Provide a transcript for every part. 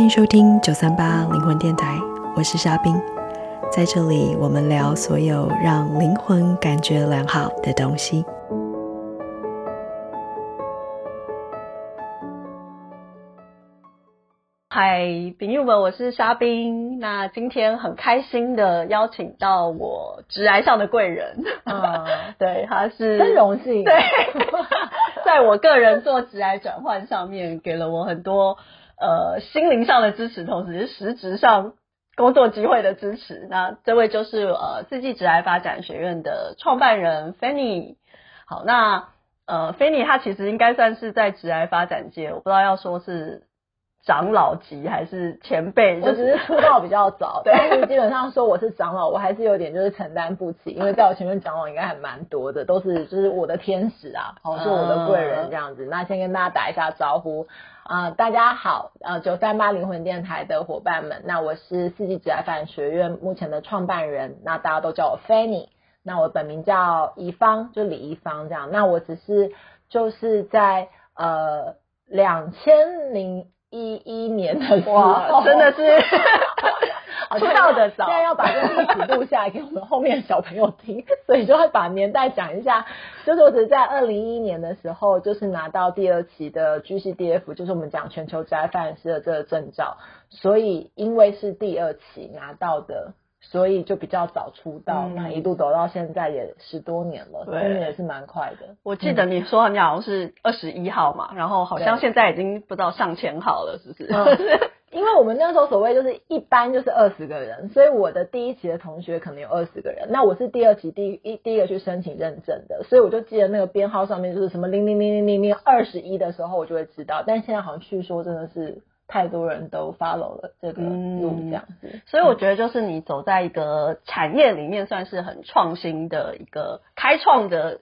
欢迎收听九三八灵魂电台，我是沙冰，在这里我们聊所有让灵魂感觉良好的东西。嗨，朋友们，我是沙冰。那今天很开心的邀请到我直癌上的贵人，嗯，对，他是真荣幸，对，在我个人做直癌转换上面，给了我很多呃心灵上的支持，同时是实质上工作机会的支持。那这位就是呃四季职癌发展学院的创办人 Fanny。好，那呃 Fanny 他其实应该算是在职癌发展界，我不知道要说是。长老级还是前辈？我只是出道比较早，对，但是基本上说我是长老，我还是有点就是承担不起，因为在我前面长老应该还蛮多的，都是就是我的天使啊，好，是我的贵人这样子。那先跟大家打一下招呼啊、呃，大家好，呃，九三八灵魂电台的伙伴们，那我是四季职涯发展学院目前的创办人，那大家都叫我 Fanny，那我本名叫怡芳，就李怡芳这样。那我只是就是在呃两千零一一年的时候，哇，真的是 出道的早，现在要把这个历史录下来给我们后面的小朋友听，所以就会把年代讲一下。就是我只是在二零一一年的时候，就是拿到第二期的 GCDF，就是我们讲全球职业发展师的这个证照，所以因为是第二期拿到的。所以就比较早出道，那、嗯、一路走到现在也十多年了，对，也是蛮快的。我记得你说你好像是二十一号嘛，然后好像现在已经不知道上千号了，是不是？嗯、因为我们那时候所谓就是一般就是二十个人，所以我的第一期的同学可能有二十个人，那我是第二期第一第一个去申请认证的，所以我就记得那个编号上面就是什么零零零零零零二十一的时候，我就会知道。但现在好像据说真的是。太多人都 follow 了这个路，这样子、嗯，所以我觉得就是你走在一个产业里面，算是很创新的一个开创的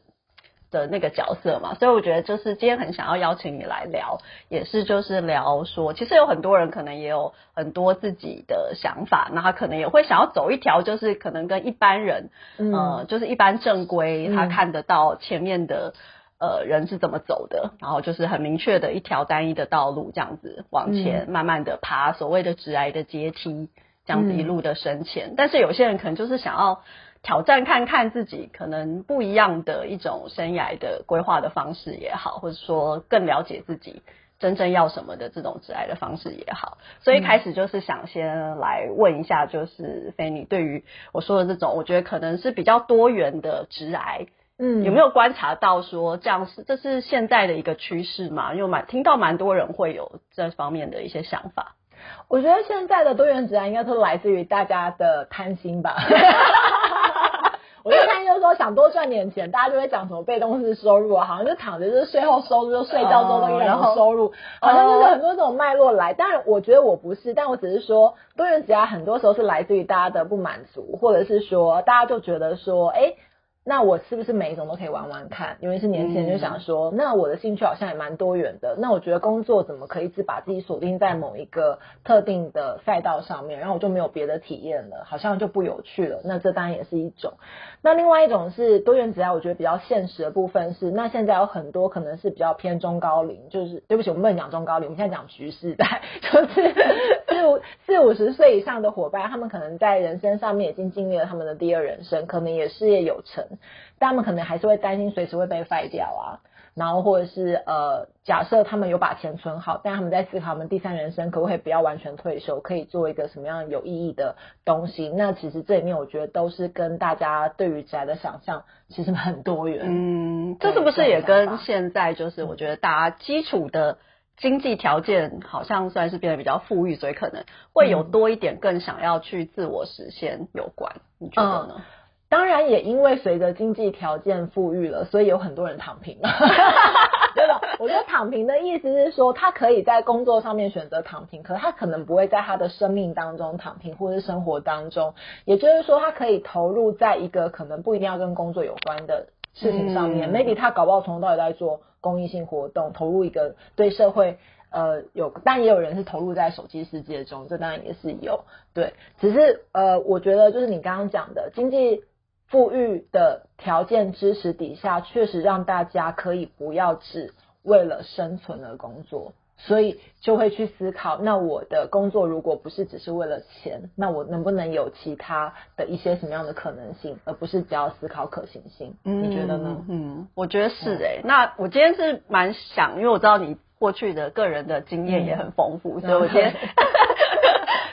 的那个角色嘛。所以我觉得就是今天很想要邀请你来聊，也是就是聊说，其实有很多人可能也有很多自己的想法，那他可能也会想要走一条，就是可能跟一般人，嗯、呃，就是一般正规他看得到前面的。呃，人是怎么走的？然后就是很明确的一条单一的道路，这样子往前慢慢的爬，所谓的直癌的阶梯，这样子一路的升迁。嗯。但是有些人可能就是想要挑战看看自己可能不一样的一种生涯的规划的方式也好，或者说更了解自己真正要什么的这种职涯的方式也好。所以一开始就是想先来问一下，就是 Fanny 对于我说的这种，我觉得可能是比较多元的职涯。嗯，有没有观察到说这样是这是现在的一个趋势嘛？因为蛮听到蛮多人会有这方面的一些想法。我觉得现在的多元职涯应该都来自于大家的贪心吧。我就看就是说想多赚点钱，大家就会讲什么被动式收入啊，好像就躺着就是税后收入，就睡觉之后的一种收入，好像就是很多这种脉络来。当然，我觉得我不是，但我只是说多元职涯很多时候是来自于大家的不满足，或者是说大家就觉得说，哎。那我是不是每一种都可以玩玩看？因为是年轻人就想说，那我的兴趣好像也蛮多元的。那我觉得工作怎么可以只把自己锁定在某一个特定的赛道上面，然后我就没有别的体验了，好像就不有趣了。那这当然也是一种。那另外一种是多元职涯，我觉得比较现实的部分是，那现在有很多可能是比较偏中高龄，就是对不起，我们不能讲中高龄，我们现在讲局势代，就是四五四五十岁以上的伙伴，他们可能在人生上面已经经历了他们的第二人生，可能也事业有成。但他们可能还是会担心随时会被废掉啊，然后或者是呃，假设他们有把钱存好，但他们在思考他们第三人生可不可以不要完全退休，可以做一个什么样有意义的东西？那其实这里面我觉得都是跟大家对于宅的想象其实很多元。嗯，这是不是也跟现在就是我觉得大家基础的经济条件好像算是变得比较富裕，所以可能会有多一点更想要去自我实现有关？你觉得呢？嗯当然，也因为随着经济条件富裕了，所以有很多人躺平了。对吧？我觉得躺平的意思是说，他可以在工作上面选择躺平，可是他可能不会在他的生命当中躺平，或是生活当中。也就是说，他可以投入在一个可能不一定要跟工作有关的事情上面。嗯、Maybe 他搞不好从头到尾在做公益性活动，投入一个对社会呃有，但也有人是投入在手机世界中，这当然也是有。对，只是呃，我觉得就是你刚刚讲的经济。富裕的条件支持底下，确实让大家可以不要只为了生存而工作，所以就会去思考，那我的工作如果不是只是为了钱，那我能不能有其他的一些什么样的可能性，而不是只要思考可行性？嗯，你觉得呢？嗯，我觉得是诶、欸。那我今天是蛮想，因为我知道你过去的个人的经验也很丰富，嗯、所以我今天。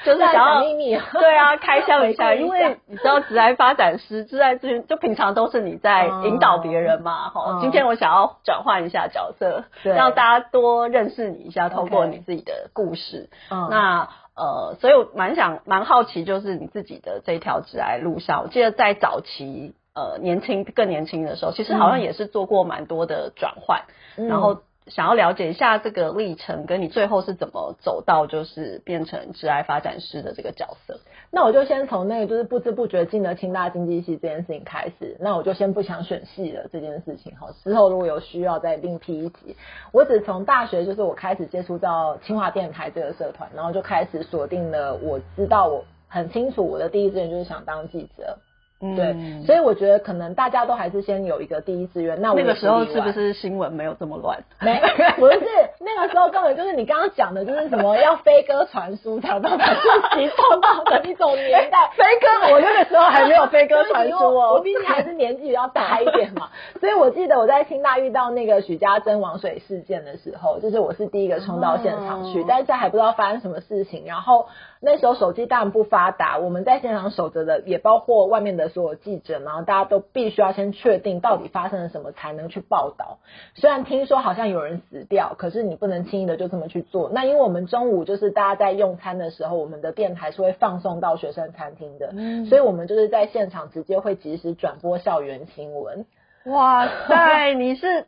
就是想要秘密，对啊，开箱一下，因为你知道，职涯发展师、职涯咨询，就平常都是你在引导别人嘛，哈、嗯。今天我想要转换一下角色，对让大家多认识你一下，透过你自己的故事。嗯，那呃，所以我蛮想蛮好奇，就是你自己的这条职涯路上，我记得在早期，呃，年轻更年轻的时候，其实好像也是做过蛮多的转换，嗯、然后。想要了解一下这个历程，跟你最后是怎么走到就是变成职爱发展师的这个角色。那我就先从那个就是不知不觉进了清大经济系这件事情开始。那我就先不想选系了这件事情哈，之后如果有需要再另辟一集。我只从大学就是我开始接触到清华电台这个社团，然后就开始锁定了。我知道我很清楚我的第一志愿就是想当记者。对，嗯、所以我觉得可能大家都还是先有一个第一志愿。那我那个时候是不是新闻没有这么乱？没，不是那个时候根本就是你刚刚讲的，就是什么要飞鸽传书才能把自己创造的一种年代。飞鸽，我那个时候还没有飞鸽传书哦，我毕竟还是年纪比较大一点嘛。所以我记得我在清大遇到那个许家珍王水事件的时候，就是我是第一个冲到现场去，哦、但是还不知道发生什么事情，然后。那时候手机当然不发达，我们在现场守着的也包括外面的所有记者，然后大家都必须要先确定到底发生了什么才能去报道。虽然听说好像有人死掉，可是你不能轻易的就这么去做。那因为我们中午就是大家在用餐的时候，我们的电台是会放送到学生餐厅的，嗯、所以我们就是在现场直接会及时转播校园新闻。哇塞，你是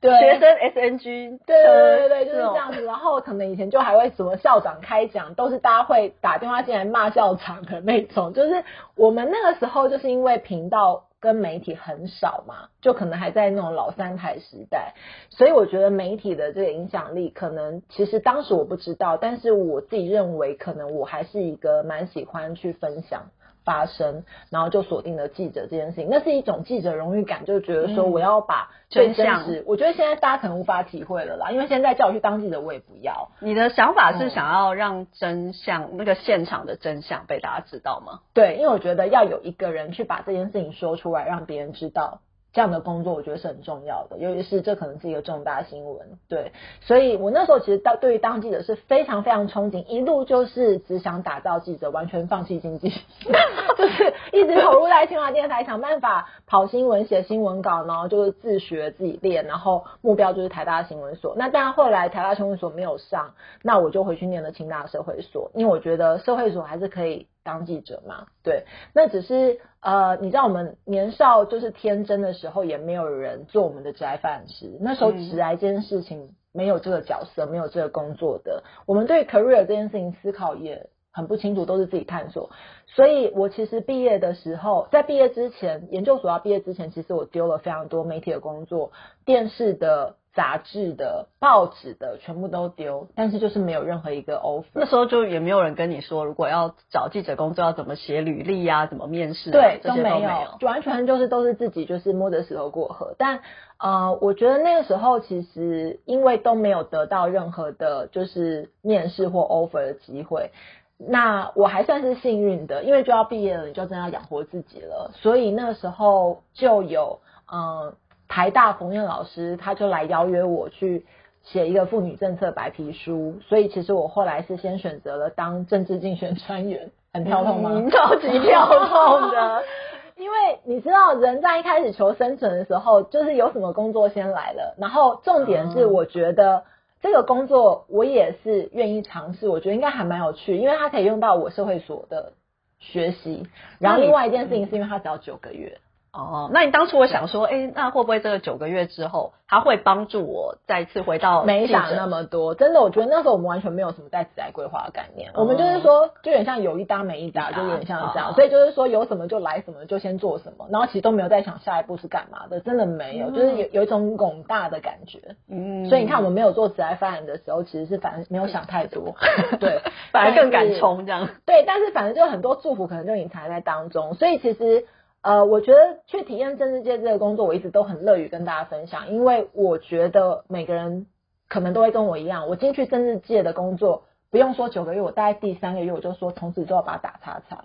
对学生 SNG，对对对对，就是这样子。然后可能以前就还会什么校长开讲，都是大家会打电话进来骂校长的那种。就是我们那个时候就是因为频道跟媒体很少嘛，就可能还在那种老三台时代，所以我觉得媒体的这个影响力，可能其实当时我不知道，但是我自己认为，可能我还是一个蛮喜欢去分享。发生，然后就锁定了记者这件事情，那是一种记者荣誉感，就觉得说我要把最真实。嗯、我觉得现在大家可能无法体会了啦，因为现在叫我去当记者，我也不要。你的想法是想要让真相，嗯、那个现场的真相被大家知道吗？对，因为我觉得要有一个人去把这件事情说出来，让别人知道。这样的工作我觉得是很重要的，尤其是这可能是一个重大新闻，对，所以我那时候其实当对于当记者是非常非常憧憬，一路就是只想打造记者，完全放弃经济，就是一直投入在清华电台，想办法跑新闻、写新闻稿，然后就是自学自己练，然后目标就是台大新闻所。那当然后来台大新闻所没有上，那我就回去念了清大社会所，因为我觉得社会所还是可以。当记者嘛，对，那只是呃，你知道我们年少就是天真的时候，也没有人做我们的职涯发展师。那时候职癌这件事情没有这个角色，没有这个工作的，我们对 career 这件事情思考也很不清楚，都是自己探索。所以我其实毕业的时候，在毕业之前，研究所要毕业之前，其实我丢了非常多媒体的工作，电视的。杂志的、报纸的全部都丢，但是就是没有任何一个 offer。那时候就也没有人跟你说，如果要找记者工作要怎么写履历呀、啊，怎么面试、啊，对，都没有，完全就是都是自己就是摸着石头过河。但呃，我觉得那个时候其实因为都没有得到任何的，就是面试或 offer 的机会，那我还算是幸运的，因为就要毕业了，你就真的要养活自己了，所以那个时候就有嗯。呃台大冯燕老师，他就来邀约我去写一个妇女政策白皮书，所以其实我后来是先选择了当政治竞选专员，很跳痛吗？嗯、超级跳痛的，因为你知道人在一开始求生存的时候，就是有什么工作先来了，然后重点是我觉得这个工作我也是愿意尝试，我觉得应该还蛮有趣，因为它可以用到我社会所的学习，然后另外一件事情是因为它只要九个月。哦，那你当初我想说，哎、欸，那会不会这个九个月之后，他会帮助我再次回到？没想那么多，真的，我觉得那时候我们完全没有什么在职来规划的概念，哦、我们就是说，就有点像有一搭没一搭，就有点像这样，哦、所以就是说有什么就来什么，就先做什么，然后其实都没有在想下一步是干嘛的，真的没有，嗯、就是有有一种拱大的感觉。嗯，所以你看我们没有做职涯发展的时候，其实是反正没有想太多，对，反而更敢冲这样。对，但是反正就很多祝福可能就隐藏在当中，所以其实。呃，我觉得去体验政治界这个工作，我一直都很乐于跟大家分享，因为我觉得每个人可能都会跟我一样，我进去政治界的工作，不用说九个月，我大概第三个月我就说从此之后把它打叉叉。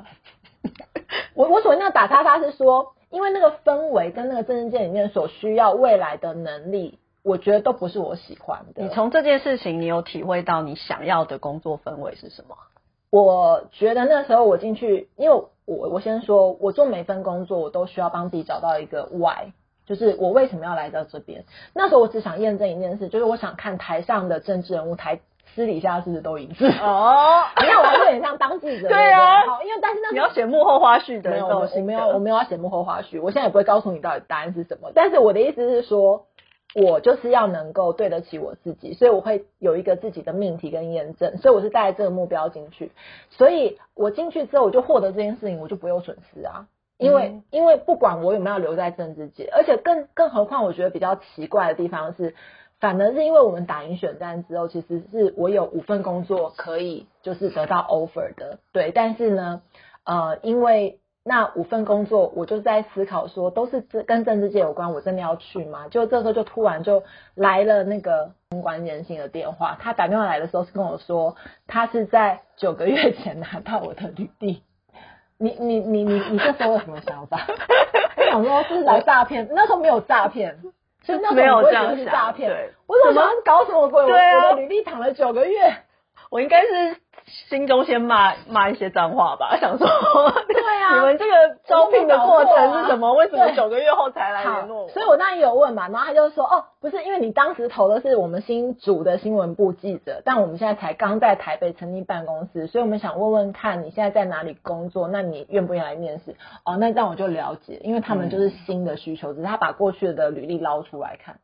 我我所谓那个打叉叉是说，因为那个氛围跟那个政治界里面所需要未来的能力，我觉得都不是我喜欢的。你从这件事情，你有体会到你想要的工作氛围是什么？我觉得那时候我进去，因为我我先说，我做每份工作，我都需要帮自己找到一个 why，就是我为什么要来到这边。那时候我只想验证一件事，就是我想看台上的政治人物，台私底下是不是都一致。哦，你看我还是有点像当记者。对啊，好，因为但是那你要写幕后花絮的，没有，我没有，我没有要写幕后花絮。我现在也不会告诉你到底答案是什么，但是我的意思是说。我就是要能够对得起我自己，所以我会有一个自己的命题跟验证，所以我是带着这个目标进去。所以我进去之后，我就获得这件事情，我就不用损失啊。因为、嗯、因为不管我有没有留在政治界，而且更更何况，我觉得比较奇怪的地方是，反而是因为我们打赢选战之后，其实是我有五份工作可以就是得到 offer 的，对。但是呢，呃，因为那五份工作，我就在思考说，都是跟政治界有关，我真的要去吗？就这时候就突然就来了那个公关联性的电话，他打电话来的时候是跟我说，他是在九个月前拿到我的履历。你你你你你这时候有什么想法？我想说是来诈骗，那时候没有诈骗，所以那时候我不会觉得是诈骗。我怎么搞什么鬼？对啊，我的履历躺了九个月，我应该是。心中先骂骂一些脏话吧，想说，对啊，你们这个招聘的过程是什么？为什么九个月后才来联络我？所以我那里有问嘛，然后他就说，哦，不是，因为你当时投的是我们新组的新闻部记者，但我们现在才刚在台北成立办公室，所以我们想问问看你现在在哪里工作，那你愿不愿意来面试？哦，那这样我就了解，因为他们就是新的需求，嗯、只是他把过去的履历捞出来看，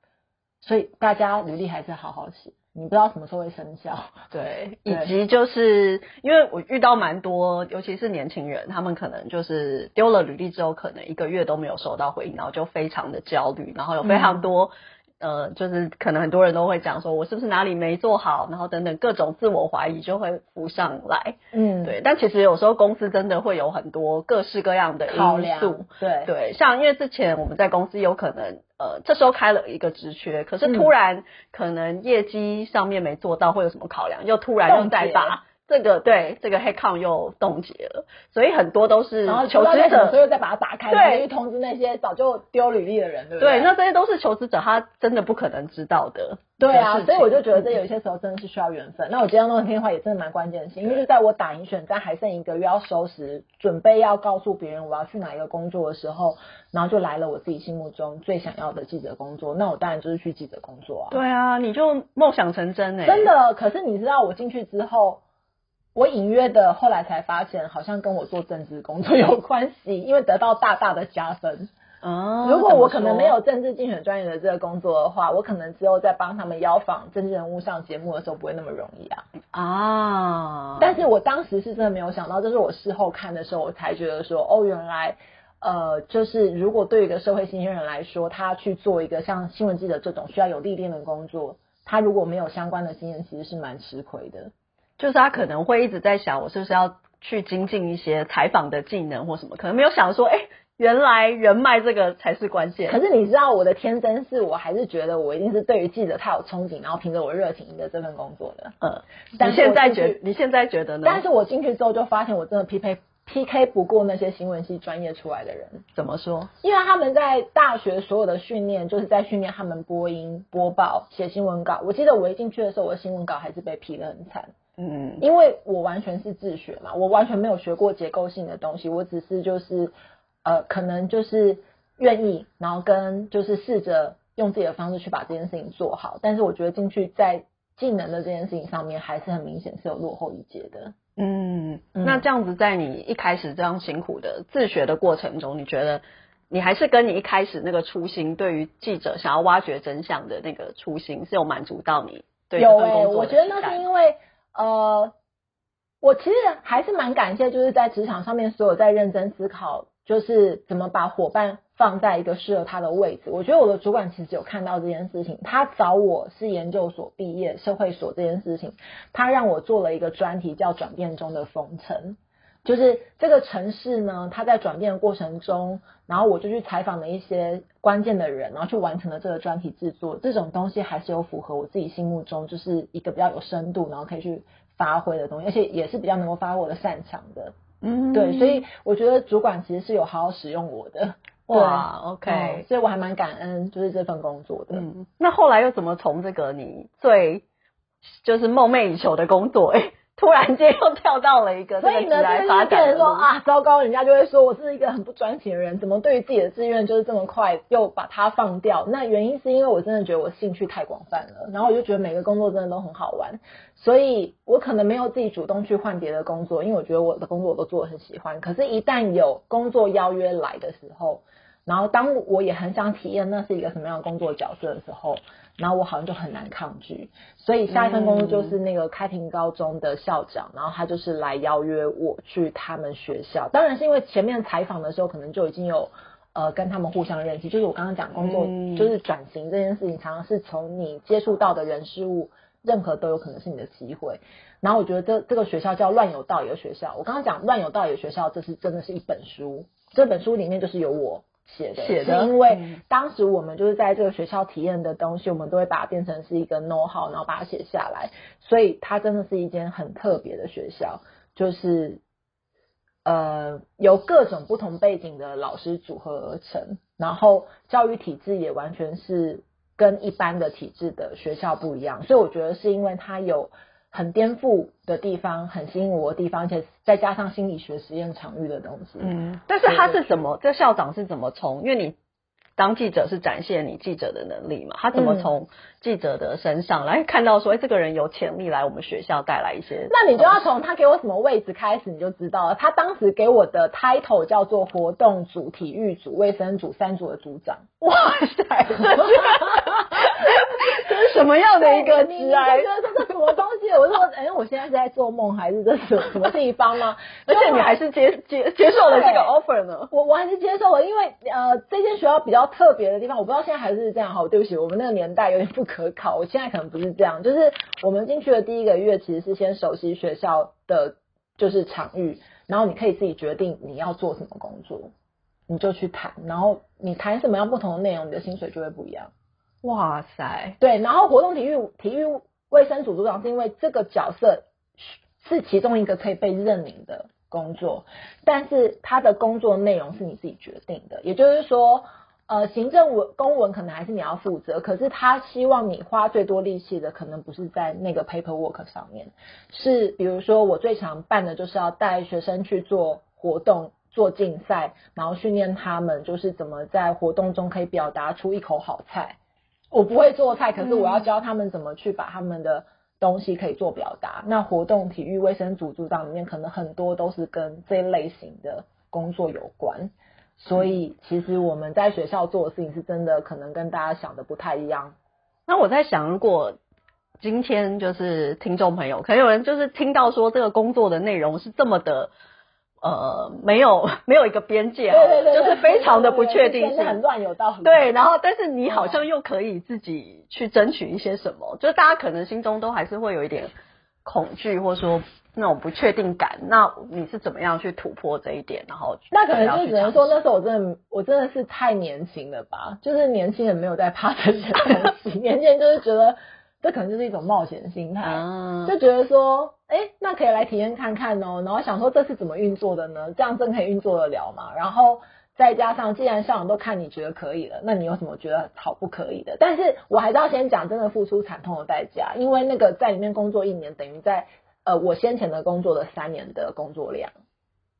所以大家履历还是好好写。你不知道什么时候会生效，对，以及就是因为我遇到蛮多，尤其是年轻人，他们可能就是丢了履历之后，可能一个月都没有收到回应，然后就非常的焦虑，然后有非常多。嗯呃，就是可能很多人都会讲说，我是不是哪里没做好，然后等等各种自我怀疑就会浮上来。嗯，对。但其实有时候公司真的会有很多各式各样的因素。对对，像因为之前我们在公司有可能，呃，这时候开了一个职缺，可是突然可能业绩上面没做到，会有什么考量，又突然又再把。这个对这个 headcount 又冻结了，所以很多都是求职者，所以再把它打开，对，去通知那些早就丢履历的人，对不对？对，那这些都是求职者他真的不可能知道的。对啊，所以我就觉得这有些时候真的是需要缘分。那我今天那个电话也真的蛮关键性，因为就在我打赢选战还剩一个月要收拾，准备要告诉别人我要去哪一个工作的时候，然后就来了我自己心目中最想要的记者工作。那我当然就是去记者工作啊。对啊，你就梦想成真哎、欸，真的。可是你知道我进去之后。我隐约的后来才发现，好像跟我做政治工作有关系，因为得到大大的加分。哦，如果我可能没有政治竞选专业的这个工作的话，我可能只有在帮他们邀访政治人物上节目的时候不会那么容易啊。啊！但是我当时是真的没有想到，这是我事后看的时候，我才觉得说，哦，原来，呃，就是如果对一个社会新鲜人来说，他去做一个像新闻记者这种需要有历练的工作，他如果没有相关的经验，其实是蛮吃亏的。就是他可能会一直在想，我是不是要去精进一些采访的技能或什么，可能没有想说，哎、欸，原来人脉这个才是关键。可是你知道，我的天真是我还是觉得我一定是对于记者太有憧憬，然后凭着我热情赢得这份工作的。嗯，但你现在觉你现在觉得呢？但是我进去之后就发现，我真的匹配 PK 不过那些新闻系专业出来的人。怎么说？因为他们在大学所有的训练，就是在训练他们播音、播报、写新闻稿。我记得我一进去的时候，我的新闻稿还是被批的很惨。嗯，因为我完全是自学嘛，我完全没有学过结构性的东西，我只是就是呃，可能就是愿意，然后跟就是试着用自己的方式去把这件事情做好。但是我觉得进去在技能的这件事情上面，还是很明显是有落后一截的。嗯，那这样子在你一开始这样辛苦的自学的过程中，你觉得你还是跟你一开始那个初心，对于记者想要挖掘真相的那个初心，是有满足到你对这份工作的期待？有欸，我觉得那是因为。呃，我其实还是蛮感谢，就是在职场上面所有在认真思考，就是怎么把伙伴放在一个适合他的位置。我觉得我的主管其实有看到这件事情，他找我是研究所毕业，社会所这件事情，他让我做了一个专题叫《转变中的封城》。就是这个城市呢，它在转变的过程中，然后我就去采访了一些关键的人，然后去完成了这个专题制作。这种东西还是有符合我自己心目中就是一个比较有深度，然后可以去发挥的东西，而且也是比较能够发挥我的擅长的。嗯，对，所以我觉得主管其实是有好好使用我的。哇，OK，嗯，所以我还蛮感恩，就是这份工作的。嗯，那后来又怎么从这个你最就是梦寐以求的工作，哎，突然间又跳到了一个，所以呢，就是变成说啊，糟糕，人家就会说我是一个很不专情的人，怎么对于自己的志愿就是这么快又把它放掉？那原因是因为我真的觉得我兴趣太广泛了，然后我就觉得每个工作真的都很好玩，所以我可能没有自己主动去换别的工作，因为我觉得我的工作我都做得很喜欢。可是，一旦有工作邀约来的时候，然后当我也很想体验那是一个什么样的工作角色的时候，然后我好像就很难抗拒。所以下一份工作就是那个开平高中的校长，然后他就是来邀约我去他们学校。当然是因为前面采访的时候可能就已经有呃跟他们互相认识，就是我刚刚讲工作就是转型这件事情，常常是从你接触到的人事物，任何都有可能是你的机会。然后我觉得这这个学校叫乱有道理的学校。我刚刚讲乱有道理的学校，这是真的是一本书，这本书里面就是有我。写的，写的，因为当时我们就是在这个学校体验的东西，我们都会把它变成是一个 know how，然后把它写下来。所以它真的是一间很特别的学校，就是呃由各种不同背景的老师组合而成，然后教育体制也完全是跟一般的体制的学校不一样。所以我觉得是因为它有。很颠覆的地方，很吸引我的地方，而且再加上心理学实验场域的东西。嗯，但是他是怎么？这校长是怎么从？因为你当记者是展现你记者的能力嘛，他怎么从记者的身上来看到说，哎、欸，这个人有潜力来我们学校带来一些？那你就要从他给我什么位置开始，你就知道了。他当时给我的 title 叫做活动组、体育组、卫生组三组的组长。哇塞！这是 什么样的一个职啊？觉得这是什么东西？我说，哎、欸，我现在是在做梦，还是这是什么地方吗？而且你还是接接接受了这个 offer 呢？我我还是接受了，因为呃，这间学校比较特别的地方，我不知道现在还是这样。好，对不起，我们那个年代有点不可考。我现在可能不是这样，就是我们进去的第一个月，其实是先熟悉学校的就是场域，然后你可以自己决定你要做什么工作，你就去谈，然后你谈什么样不同的内容，你的薪水就会不一样。哇塞，对，然后活动体育体育卫生组组长是因为这个角色是其中一个可以被认领的工作，但是他的工作内容是你自己决定的，也就是说，呃，行政文公文可能还是你要负责，可是他希望你花最多力气的可能不是在那个 paperwork 上面，是比如说我最常办的就是要带学生去做活动。做竞赛，然后训练他们就是怎么在活动中可以表达出一口好菜。我不会做菜，可是我要教他们怎么去把他们的东西可以做表达。那活动体育卫生组组长里面，可能很多都是跟这类型的工作有关。所以其实我们在学校做的事情是真的可能跟大家想的不太一样。那我在想，如果今天就是听众朋友，可能有人就是听到说这个工作的内容是这么的。呃，没有 没有一个边界，对对对，就是非常的不确定性，很乱有道理。对，然后但是你好像又可以自己去争取一些什么，就是大家可能心中都还是会有一点恐惧，或者说那种不确定感。那你是怎么样去突破这一点？然后那可能就只能说那时候我真的我真的是太年轻了吧，就是年轻人没有在怕这些东西，年轻人就是觉得。这可能就是一种冒险心态，啊、就觉得说，哎、欸，那可以来体验看看哦、喔，然后想说这是怎么运作的呢？这样真可以运作得了吗？然后再加上，既然校长都看你觉得可以了，那你有什么觉得好不可以的？但是我还是要先讲，真的付出惨痛的代价，因为那个在里面工作一年，等于在呃我先前的工作的三年的工作量。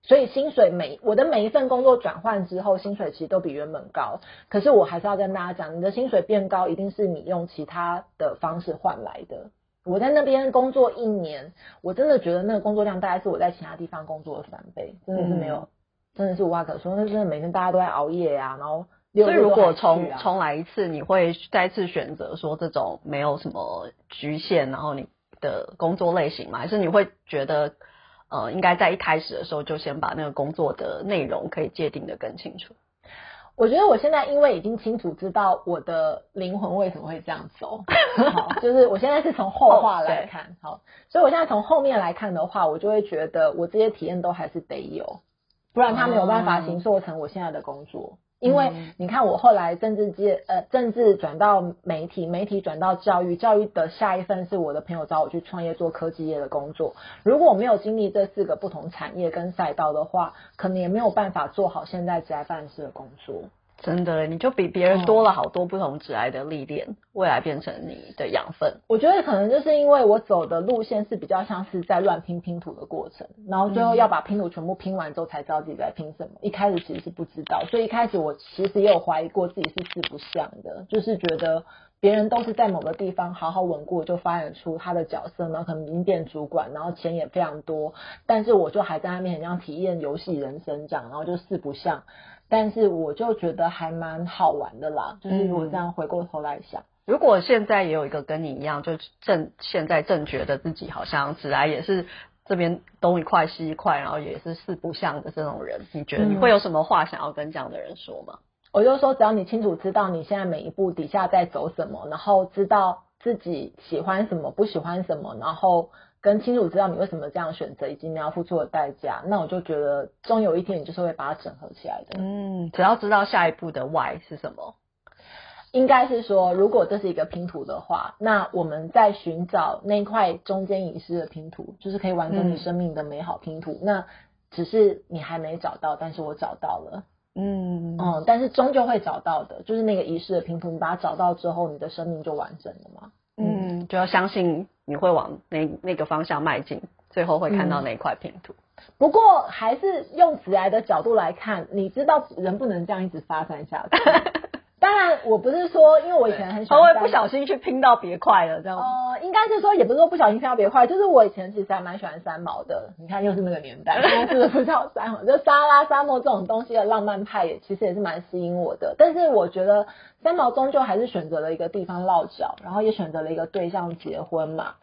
所以薪水每我的每一份工作转换之后，薪水其实都比原本高。可是我还是要跟大家讲，你的薪水变高，一定是你用其他的方式换来的。我在那边工作一年，我真的觉得那个工作量大概是我在其他地方工作的三倍，真的是没有，嗯、真的是无话可说。那真的每天大家都在熬夜呀、啊，然后所以如果重重来一次，你会再次选择说这种没有什么局限，然后你的工作类型吗？还是你会觉得？呃，应该在一开始的时候就先把那个工作的内容可以界定的更清楚。我觉得我现在因为已经清楚知道我的灵魂为什么会这样走，好，就是我现在是从后话来看，好，所以我现在从后面来看的话，我就会觉得我这些体验都还是得有，不然它没有办法形塑成我现在的工作。因为你看，我后来政治界呃，政治转到媒体，媒体转到教育，教育的下一份是我的朋友找我去创业做科技业的工作。如果我没有经历这四个不同产业跟赛道的话，可能也没有办法做好现在职业范式的工作。真的，你就比别人多了好多不同职涯的历练，未来变成你的养分。我觉得可能就是因为我走的路线是比较像是在乱拼拼图的过程，然后最后要把拼图全部拼完之后才知道自己在拼什么。一开始其实是不知道，所以一开始我其实也有怀疑过自己是四不像的，就是觉得别人都是在某个地方好好稳固就发展出他的角色，然后可能已经变主管，然后钱也非常多，但是我就还在那边很像体验游戏人生这样，然后就四不像。但是我就觉得还蛮好玩的啦，就是如果这样回过头来想，嗯，如果现在也有一个跟你一样，就正现在正觉得自己好像职涯也是这边东一块西一块，然后也是四不像的这种人，你觉得你会有什么话想要跟这样的人说吗？我就说，只要你清楚知道你现在每一步底下在走什么，然后知道自己喜欢什么，不喜欢什么，然后。跟清楚知道你为什么这样选择，以及你要付出的代价，那我就觉得终有一天你就是会把它整合起来的。嗯，只要知道下一步的 why 是什么，应该是说，如果这是一个拼图的话，那我们在寻找那块中间遗失的拼图，就是可以完成你生命的美好拼图。嗯、那只是你还没找到，但是我找到了。嗯嗯，但是终究会找到的，就是那个仪式的拼图，你把它找到之后，你的生命就完整了嘛。嗯，就要相信你会往那那个方向迈进，最后会看到那一块拼图。嗯。不过还是用直癌的角度来看，你知道人不能这样一直发散下去。当然，我不是说，因为我以前很喜欢，他会不小心去拼到别块了，这样。呃，应该是说，也不是说不小心拼到别块，就是我以前其实还蛮喜欢三毛的。你看，又是那个年代，现在是不是叫三毛？就沙拉、沙漠这种东西的浪漫派，也其实也是蛮吸引我的。但是我觉得三毛终究还是选择了一个地方落脚，然后也选择了一个对象结婚嘛。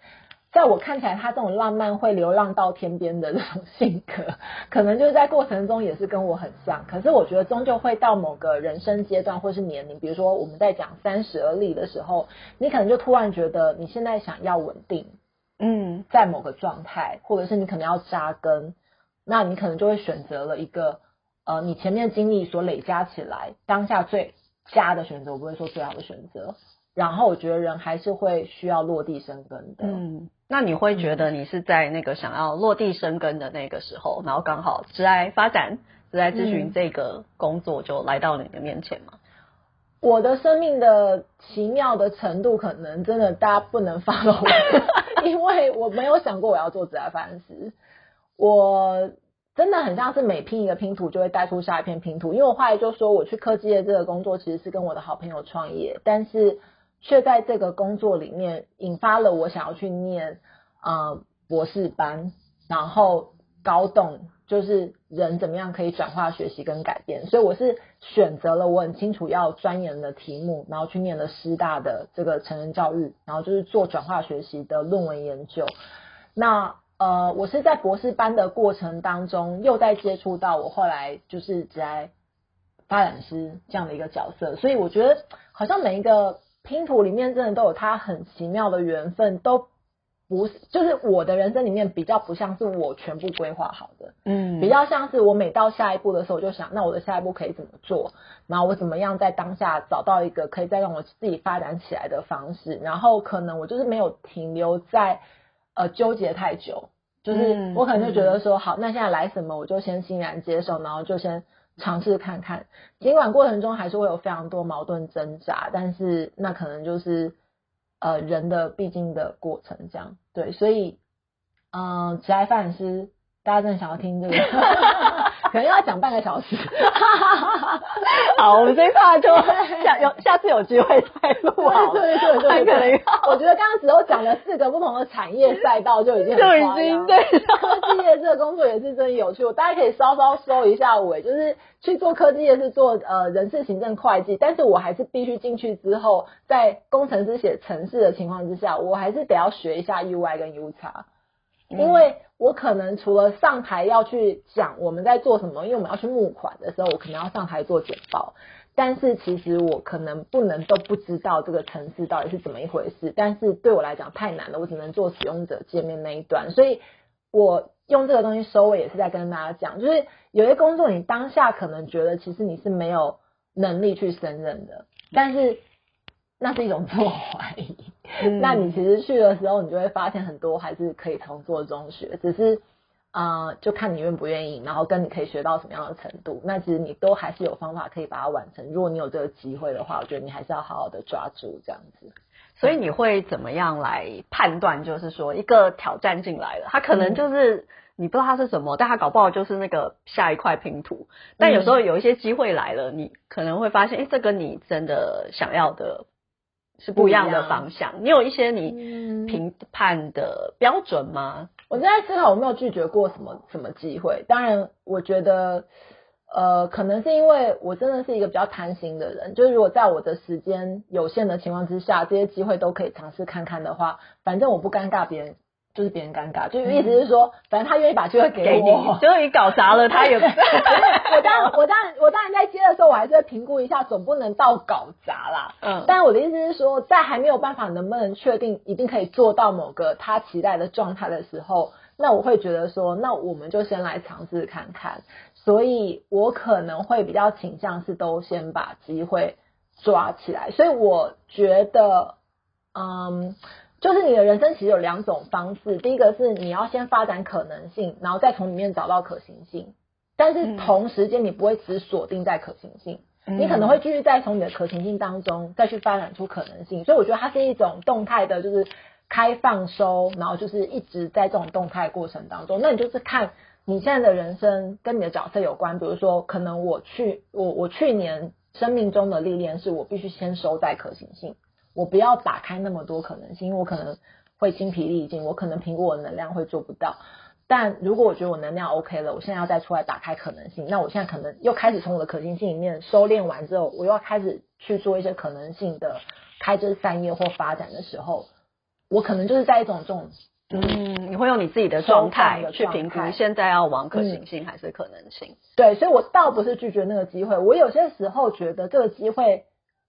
在我看起来，他这种浪漫会流浪到天边的这种性格，可能就是在过程中也是跟我很像。可是我觉得终究会到某个人生阶段或是年龄，比如说我们在讲三十而立的时候，你可能就突然觉得你现在想要稳定，嗯，在某个状态，或者是你可能要扎根，那你可能就会选择了一个呃，你前面经历所累加起来当下最佳的选择，我不会说最好的选择。然后我觉得人还是会需要落地生根的。嗯，那你会觉得你是在那个想要落地生根的那个时候，然后刚好职涯发展、职涯咨询这个工作就来到你的面前吗？我的生命的奇妙的程度，可能真的大家不能 follow 我，因为我没有想过我要做职涯发展师。我真的很像是每拼一个拼图，就会带出下一片拼图。因为我后来就说，我去科技业这个工作，其实是跟我的好朋友创业，但是。却在这个工作里面引发了我想要去念呃博士班，然后搞懂就是人怎么样可以转化学习跟改变，所以我是选择了我很清楚要钻研的题目，然后去念了师大的这个成人教育，然后就是做转化学习的论文研究。那呃我是在博士班的过程当中又在接触到我后来就是在发展师这样的一个角色，所以我觉得好像每一个。拼图里面真的都有它很奇妙的缘分，都不是就是我的人生里面比较不像是我全部规划好的，嗯，比较像是我每到下一步的时候，我就想那我的下一步可以怎么做，然后我怎么样在当下找到一个可以再让我自己发展起来的方式，然后可能我就是没有停留在呃纠结太久，就是我可能就觉得说好，那现在来什么我就先欣然接受，然后就先。尝试看看，尽管过程中还是会有非常多矛盾挣扎，但是那可能就是呃人的必经的过程，这样对，所以嗯，职涯发展师，大家真的想要听这个。可能要讲半个小时，好，我们这一块就下有下次有机会再录啊。对对对对对，我觉得刚刚只有讲了四个不同的产业赛道就已经就已经对。科技业这个工作也是真有趣，我大家可以稍稍收一下尾，就是去做科技业是做呃人事行政会计，但是我还是必须进去之后，在工程师写程式的情况之下，我还是得要学一下 UI 跟 UX。因为我可能除了上台要去讲我们在做什么，因为我们要去募款的时候，我可能要上台做简报。但是其实我可能不能都不知道这个城市到底是怎么一回事，但是对我来讲太难了，我只能做使用者界面那一端，所以我用这个东西收尾也是在跟大家讲，就是有些工作你当下可能觉得其实你是没有能力去胜任的，但是那是一种自我怀疑，嗯、那你其实去的时候，你就会发现很多还是可以从做中学，只是。啊、呃，就看你愿不愿意，然后跟你可以学到什么样的程度，那其实你都还是有方法可以把它完成。如果你有这个机会的话，我觉得你还是要好好的抓住这样子。所以你会怎么样来判断？就是说，一个挑战进来了，它可能就是你不知道它是什么，但它搞不好就是那个下一块拼图。但有时候有一些机会来了，你可能会发现，哎，这跟你真的想要的是不一样的方向。你有一些你评判的标准吗？我在思考，我没有拒绝过什么什么机会。当然，我觉得，呃，可能是因为我真的是一个比较贪心的人。就是如果在我的时间有限的情况之下，这些机会都可以尝试看看的话，反正我不尴尬，别人就是别人尴尬。就意思是说，反正他愿意把机会给你就是你搞砸了，他也。我当然，我当然，我当然在接的时候，我还是会评估一下，总不能到搞砸啦。嗯。但我的意思是说，在还没有办法能不能确定一定可以做到某个他期待的状态的时候，那我会觉得说，那我们就先来尝试看看。所以我可能会比较倾向是都先把机会抓起来。所以我觉得，嗯，就是你的人生其实有两种方式，第一个是你要先发展可能性，然后再从里面找到可行性。但是同时间，你不会只锁定在可行性，嗯、你可能会继续再从你的可行性当中再去发展出可能性。所以我觉得它是一种动态的，就是开放收，然后就是一直在这种动态过程当中。那你就是看你现在的人生跟你的角色有关，比如说可能我去我我去年生命中的历练是我必须先收在可行性，我不要打开那么多可能性，因为我可能会精疲力尽，我可能评估我的能量会做不到。但如果我觉得我能量 OK 了，我现在要再出来打开可能性，那我现在可能又开始从我的可行性里面收敛完之后，我又要开始去做一些可能性的开枝散叶或发展的时候，我可能就是在一种这种，嗯，你会用你自己的状态去评估现在要往可行性还是可能性。嗯。对，所以我倒不是拒绝那个机会，我有些时候觉得这个机会，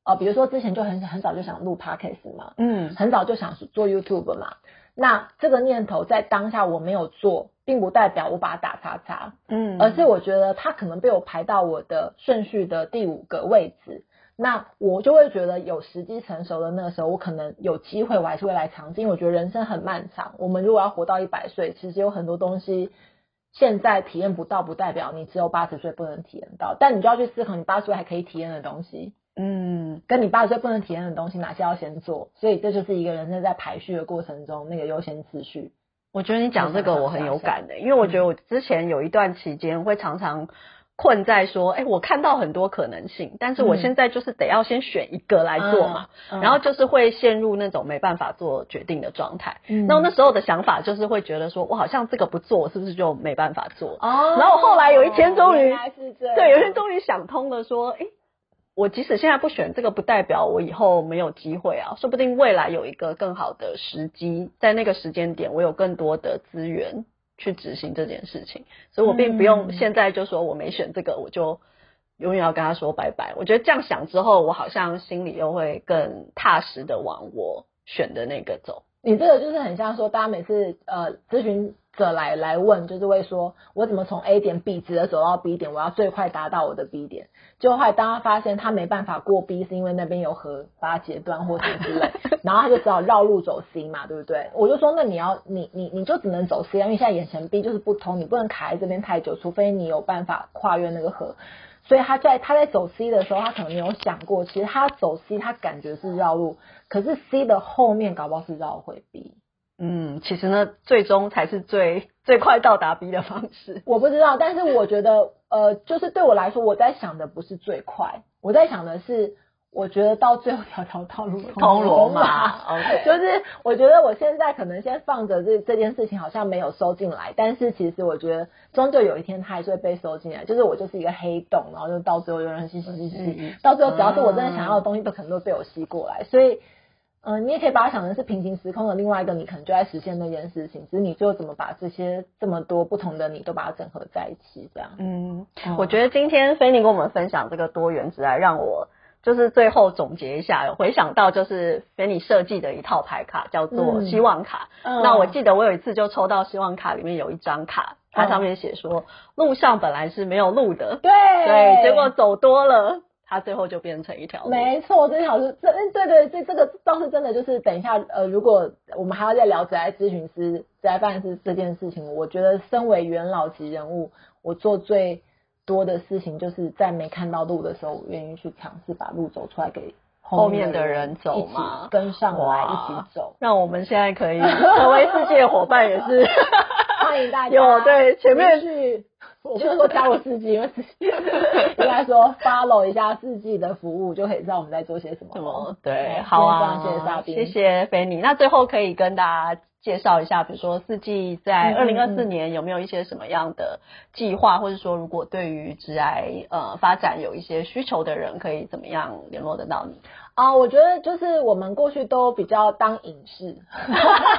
呃，比如说之前就很很早就想录 Podcast 嘛，嗯，很早就想做 YouTube 嘛。那这个念头在当下我没有做，并不代表我把它打叉叉，嗯，而是我觉得它可能被我排到我的顺序的第五个位置，那我就会觉得有时机成熟的那个时候，我可能有机会，我还是会来尝试，因为我觉得人生很漫长，我们如果要活到一百岁，其实有很多东西现在体验不到，不代表你只有八十岁不能体验到，但你就要去思考你八十岁还可以体验的东西。嗯，跟你八十岁不能体验的东西，哪些要先做？所以这就是一个人生在排序的过程中那个优先次序。我觉得你讲这个我很有感的、欸，因为我觉得我之前有一段期间会常常困在说，哎、欸，我看到很多可能性，但是我现在就是得要先选一个来做嘛，然后就是会陷入那种没办法做决定的状态。嗯、那我那时候的想法就是会觉得说，我好像这个不做，是不是就没办法做？哦。然后我后来有一天终于，对，有一天终于想通了，说，哎、欸。我即使现在不选这个，不代表我以后没有机会啊！说不定未来有一个更好的时机，在那个时间点，我有更多的资源去执行这件事情，所以我并不用现在就说我没选这个，我就永远要跟他说拜拜。我觉得这样想之后，我好像心里又会更踏实的往我选的那个走。你这个就是很像说，大家每次呃咨询。者来来问，就是会说，我怎么从 A 点笔直的走到 B 点，我要最快达到我的 B 点。就后来当他发现他没办法过 B，是因为那边有河把它截断或者之类，然后他就只好绕路走 C 嘛，对不对？我就说，那你要你你你就只能走 C，因为现在眼前 B 就是不通，你不能卡在这边太久，除非你有办法跨越那个河。所以他在他在走 C 的时候，他可能没有想过，其实他走 C，他感觉是绕路，可是 C 的后面搞不好是绕回 B。嗯，其实呢，最终才是最 最快到达 B 的方式。我不知道，但是我觉得，呃，就是对我来说，我在想的不是最快，我在想的是，我觉得到最后条条道路通罗马。就是我觉得我现在可能先放着这这件事情好像没有收进来，但是其实我觉得终究有一天它还是会被收进来。就是我就是一个黑洞，然后就到最后有人吸吸吸吸，到最后只要是我真的想要的东西，都可能都被我吸过来。所以。嗯、呃，你也可以把它想成是平行时空的另外一个你，可能就在实现那件事情，只是你最后怎么把这些这么多不同的你都把它整合在一起，这样。嗯，我觉得今天菲尼跟我们分享这个多元之爱，让我就是最后总结一下，回想到就是菲尼设计的一套牌卡，叫做希望卡。嗯、那我记得我有一次就抽到希望卡里面有一张卡，它上面写说路上本来是没有路的，对对，结果走多了。它最后就变成一条路。没错，这条是这，对对对，这这个倒是真的。就是等一下，呃，如果我们还要再聊职业咨询师、职业办事这件事情，我觉得身为元老级人物，我做最多的事情就是在没看到路的时候，我愿意去尝试把路走出来给后面的人走嘛，跟上来一起走。那我们现在可以 成为世界伙伴，也是 欢迎大家。有对前面去。我不是说加入四季，因为四季应该说 follow 一下四季的服务，就可以知道我们在做些什么。什么？对，好啊，谢谢沙宾，谢谢菲尼。那最后可以跟大家介绍一下，比如说四季在二零二四年有没有一些什么样的计划，或者说如果对于职癌呃发展有一些需求的人，可以怎么样联络得到你？啊，我觉得就是我们过去都比较当隐士，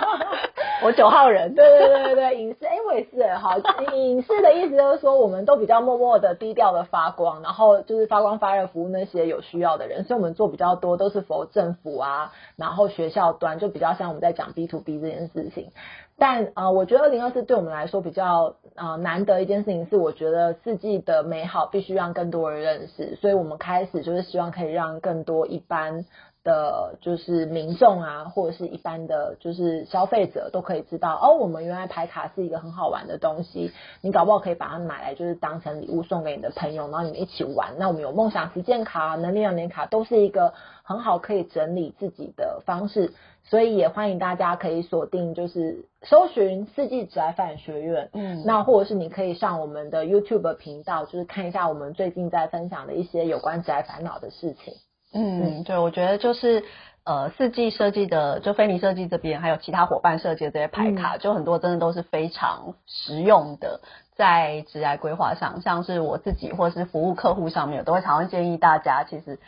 我九号人，对对对对 隐士，哎，我也是，好，隐士的意思就是说，我们都比较默默的、低调的发光，然后就是发光发热服务那些有需要的人，所以我们做比较多都是 for 政府啊，然后学校端就比较像我们在讲 B to B 这件事情。但呃，我觉得二零二四对我们来说比较呃难得一件事情是，我觉得四季的美好必须让更多人认识，所以我们开始就是希望可以让更多一般的就是民众啊，或者是一般的就是消费者都可以知道，哦，我们原来排卡是一个很好玩的东西，你搞不好可以把它买来就是当成礼物送给你的朋友，然后你们一起玩。那我们有梦想实践卡、能力两年卡，都是一个很好可以整理自己的方式。所以也欢迎大家可以锁定，就是搜寻四季职涯发展学院，嗯，那或者是你可以上我们的 YouTube 频道，就是看一下我们最近在分享的一些有关职涯烦恼的事情。嗯，对，我觉得就是呃，四季设计的，就菲尼设计这边，还有其他伙伴设计的这些牌卡，嗯、就很多真的都是非常实用的，在职业规划上，像是我自己或是服务客户上面，我都会常常建议大家，其实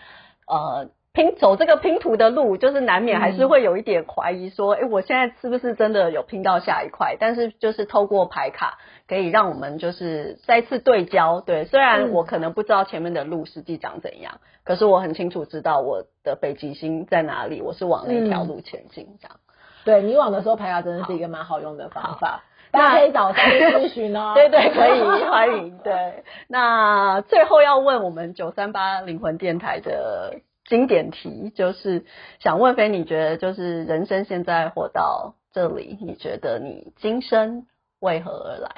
呃。拼走这个拼图的路，就是难免还是会有一点怀疑，说，哎、嗯，我现在是不是真的有拼到下一块？但是就是透过牌卡，可以让我们就是再次对焦。对，虽然我可能不知道前面的路实际长怎样，嗯、可是我很清楚知道我的北极星在哪里，我是往那条路前进。这样，对，你往的时候，牌卡真的是一个蛮好用的方法，大家可以找他咨询哦。对对，可以欢迎。对，那最后要问我们九三八灵魂电台的。经典题就是想问菲，你觉得就是人生现在活到这里，你觉得你今生为何而来？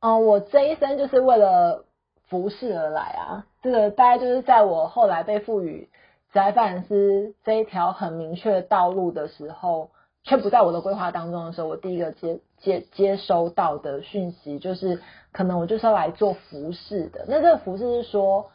嗯、我这一生就是为了服侍而来啊。这个大概就是在我后来被赋予职涯发展师这一条很明确的道路的时候，却不在我的规划当中的时候，我第一个接接接收到的讯息就是，可能我就是要来做服侍的。那这个服侍是说。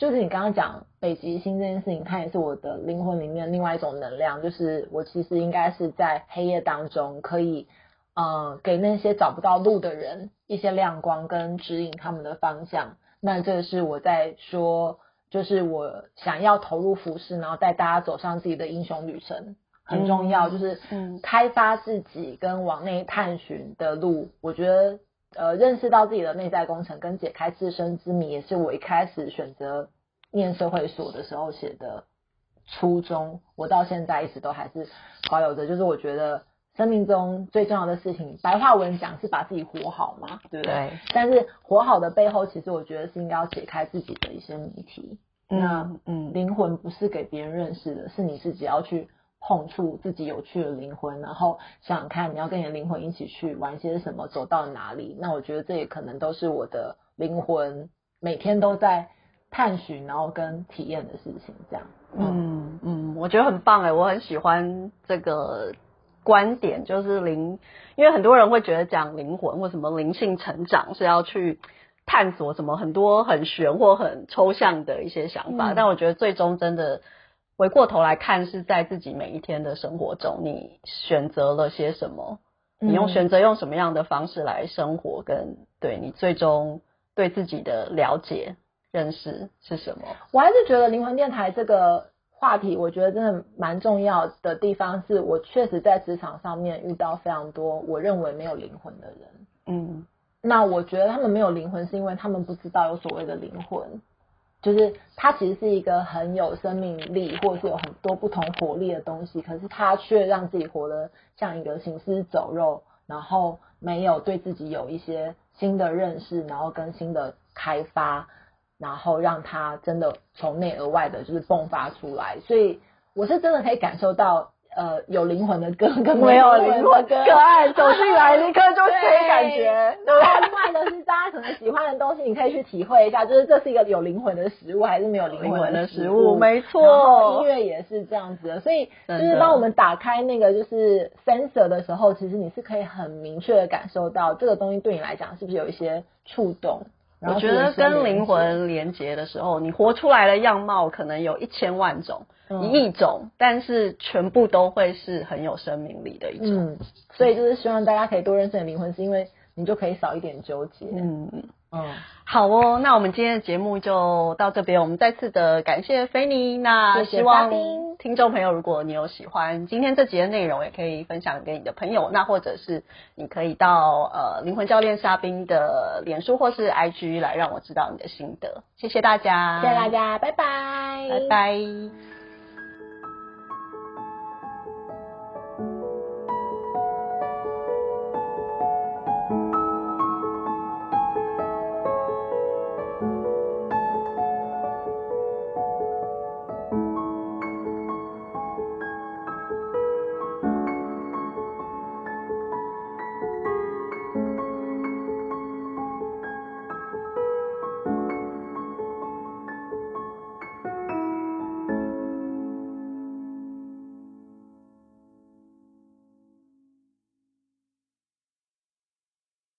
就是你刚刚讲北极星这件事情，它也是我的灵魂里面另外一种能量。就是我其实应该是在黑夜当中，可以呃给那些找不到路的人一些亮光，跟指引他们的方向。那这是我在说，就是我想要投入服饰，然后带大家走上自己的英雄旅程，很重要。就是嗯，开发自己跟往内探寻的路，我觉得。呃，认识到自己的内在工程跟解开自身之谜，也是我一开始选择念社会所的时候写的初衷。我到现在一直都还是保有着，就是我觉得生命中最重要的事情，白话文讲是把自己活好嘛，对不对？对。但是活好的背后，其实我觉得是应该要解开自己的一些谜题。嗯、那嗯，灵魂不是给别人认识的，是你自己要去。碰触自己有趣的灵魂，然后想想看你要跟你的灵魂一起去玩些什么，走到哪里。那我觉得这也可能都是我的灵魂每天都在探寻，然后跟体验的事情。这样，嗯嗯，我觉得很棒哎，我很喜欢这个观点，就是灵，因为很多人会觉得讲灵魂或什么灵性成长是要去探索什么很多很玄或很抽象的一些想法，嗯、但我觉得最终真的。回过头来看，是在自己每一天的生活中，你选择了些什么？你用选择用什么样的方式来生活？跟对你最终对自己的了解、认识是什么？我还是觉得灵魂电台这个话题，我觉得真的蛮重要的地方是，我确实在职场上面遇到非常多我认为没有灵魂的人。嗯，那我觉得他们没有灵魂，是因为他们不知道有所谓的灵魂，就是它其实是一个很有生命力，或者是有很多不同活力的东西，可是它却让自己活得像一个行尸走肉，然后没有对自己有一些新的认识，然后跟新的开发。然后让它真的从内而外的，就是迸发出来。所以我是真的可以感受到，呃，有灵魂的歌跟没有灵魂的歌，可爱走进来立刻就可以感觉。对，然后另外的是大家可能喜欢的东西，你可以去体会一下，就是这是一个有灵魂的食物还是没有灵魂的食物？没错。音乐也是这样子的，所以就是当我们打开那个就是 sensor 的时候，其实你是可以很明确的感受到这个东西对你来讲是不是有一些触动。我觉得跟灵魂连接的时候，你活出来的样貌可能有一千万种、嗯、一亿种，但是全部都会是很有生命力的一种。嗯，所以就是希望大家可以多认识灵魂，是因为你就可以少一点纠结。嗯。嗯，好哦，那我们今天的节目就到这边。我们再次的感谢菲妮，那希望听众朋友，如果你有喜欢今天这集的内容，也可以分享给你的朋友。那或者是你可以到呃灵魂教练沙冰的脸书或是 IG 来让我知道你的心得。谢谢大家，谢谢大家，拜拜，拜拜。